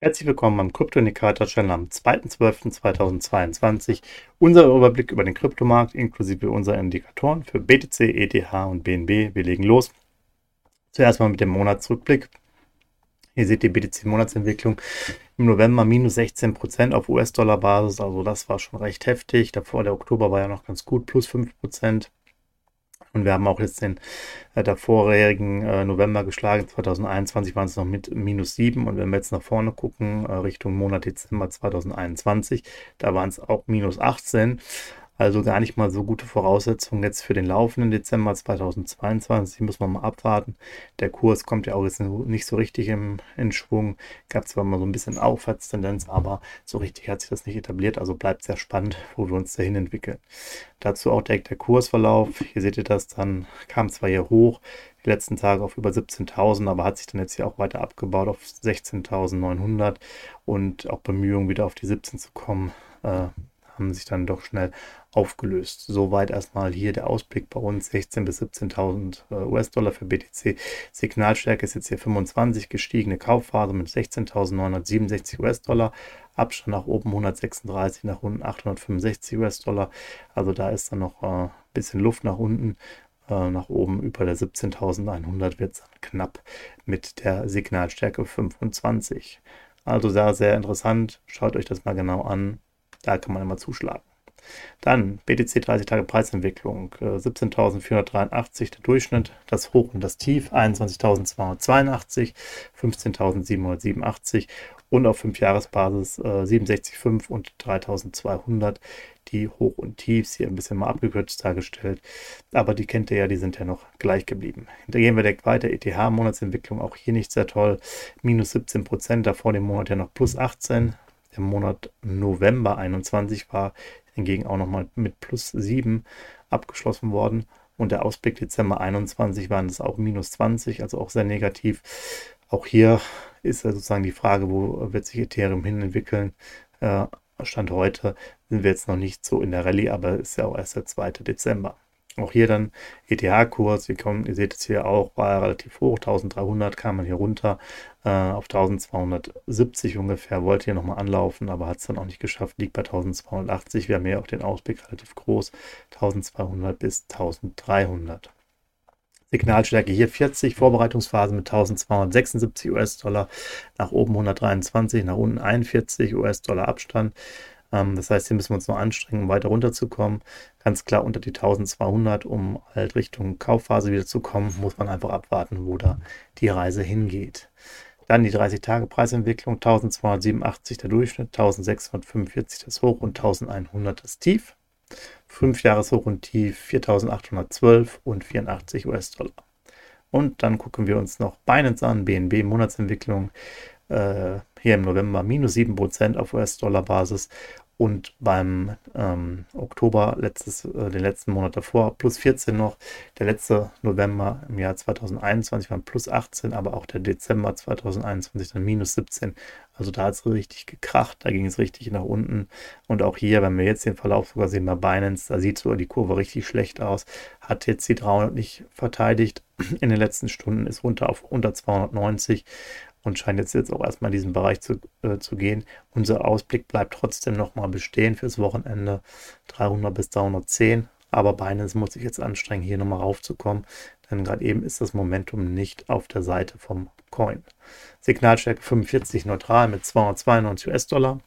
Herzlich willkommen beim Krypto-Indikator-Channel am 2.12.2022. Unser Überblick über den Kryptomarkt inklusive unserer Indikatoren für BTC, ETH und BNB. Wir legen los. Zuerst mal mit dem Monatsrückblick. Hier seht ihr BTC-Monatsentwicklung im November minus 16% auf US-Dollar-Basis. Also das war schon recht heftig. Davor der Oktober war ja noch ganz gut, plus 5%. Und wir haben auch jetzt den äh, der vorherigen äh, November geschlagen. 2021 waren es noch mit minus 7. Und wenn wir jetzt nach vorne gucken, äh, Richtung Monat Dezember 2021, da waren es auch minus 18. Also gar nicht mal so gute Voraussetzungen jetzt für den laufenden Dezember 2022. Muss man mal abwarten. Der Kurs kommt ja auch jetzt nicht so richtig im, in Schwung. Gab zwar mal so ein bisschen Aufwärtstendenz, aber so richtig hat sich das nicht etabliert. Also bleibt sehr spannend, wo wir uns dahin entwickeln. Dazu auch direkt der Kursverlauf. Hier seht ihr das, dann kam zwar hier hoch, die letzten Tage auf über 17.000, aber hat sich dann jetzt hier auch weiter abgebaut auf 16.900 und auch Bemühungen wieder auf die 17 zu kommen. Äh, haben sich dann doch schnell aufgelöst. Soweit erstmal hier der Ausblick bei uns 16.000 bis 17.000 äh, US-Dollar für BTC. Signalstärke ist jetzt hier 25 gestiegene Kaufphase mit 16.967 US-Dollar. Abstand nach oben 136, nach unten 865 US-Dollar. Also da ist dann noch ein äh, bisschen Luft nach unten. Äh, nach oben über der 17.100 wird es dann knapp mit der Signalstärke 25. Also sehr, sehr interessant. Schaut euch das mal genau an. Da kann man immer zuschlagen. Dann BTC 30 Tage Preisentwicklung, 17.483 äh, der Durchschnitt, das Hoch und das Tief 21.282, 15.787 und auf 5-Jahres-Basis äh, 67,5 und 3.200 die Hoch- und Tiefs hier ein bisschen mal abgekürzt dargestellt. Aber die kennt ihr ja, die sind ja noch gleich geblieben. Da gehen wir direkt weiter. ETH-Monatsentwicklung auch hier nicht sehr toll. Minus 17 Prozent, davor dem Monat ja noch plus 18. Der Monat November 21 war hingegen auch nochmal mit plus 7 abgeschlossen worden. Und der Ausblick Dezember 21 waren es auch minus 20, also auch sehr negativ. Auch hier ist sozusagen die Frage, wo wird sich Ethereum hin entwickeln. Äh, Stand heute sind wir jetzt noch nicht so in der Rallye, aber ist ja auch erst der 2. Dezember. Auch hier dann ETH-Kurs, ihr seht es hier auch, war relativ hoch, 1300 kam man hier runter äh, auf 1270 ungefähr, wollte hier nochmal anlaufen, aber hat es dann auch nicht geschafft, liegt bei 1280. Wir haben hier auch den Ausblick relativ groß, 1200 bis 1300. Signalstärke hier 40, Vorbereitungsphase mit 1276 US-Dollar, nach oben 123, nach unten 41 US-Dollar Abstand. Ähm, das heißt, hier müssen wir uns noch anstrengen, um weiter runterzukommen. Ganz klar unter die 1200, um halt Richtung Kaufphase wieder zu kommen, muss man einfach abwarten, wo da die Reise hingeht. Dann die 30-Tage-Preisentwicklung, 1287 der Durchschnitt, 1645 das Hoch und 1100 das Tief. 5 Jahres Hoch und Tief 4812 und 84 US-Dollar. Und dann gucken wir uns noch Binance an, BNB Monatsentwicklung äh, hier im November minus 7% auf US-Dollar-Basis und beim ähm, Oktober, letztes, äh, den letzten Monat davor, plus 14 noch. Der letzte November im Jahr 2021 waren plus 18, aber auch der Dezember 2021 dann minus 17. Also da hat es richtig gekracht, da ging es richtig nach unten. Und auch hier, wenn wir jetzt den Verlauf sogar sehen bei Binance, da sieht so die Kurve richtig schlecht aus. Hat jetzt die 300 nicht verteidigt. In den letzten Stunden ist runter auf unter 290 und scheint jetzt, jetzt auch erstmal in diesen Bereich zu, äh, zu gehen. Unser Ausblick bleibt trotzdem nochmal bestehen fürs Wochenende 300 bis 310. Aber Binance muss sich jetzt anstrengen, hier nochmal raufzukommen, denn gerade eben ist das Momentum nicht auf der Seite vom Coin. Signalstärke 45 neutral mit 292 US-Dollar.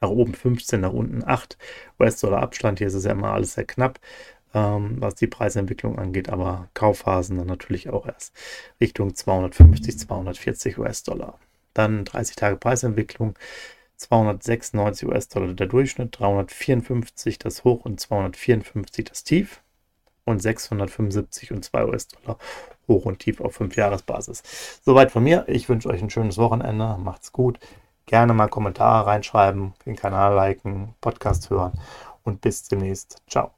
Nach oben 15, nach unten 8 US-Dollar Abstand. Hier ist es ja immer alles sehr knapp ähm, was die Preisentwicklung angeht, aber Kaufphasen dann natürlich auch erst Richtung 250, 240 US-Dollar. Dann 30 Tage Preisentwicklung, 296 US-Dollar der Durchschnitt, 354 das Hoch und 254 das Tief und 675 und 2 US-Dollar hoch und tief auf 5-Jahres-Basis. Soweit von mir. Ich wünsche euch ein schönes Wochenende. Macht's gut. Gerne mal Kommentare reinschreiben, den Kanal liken, Podcast hören und bis demnächst. Ciao.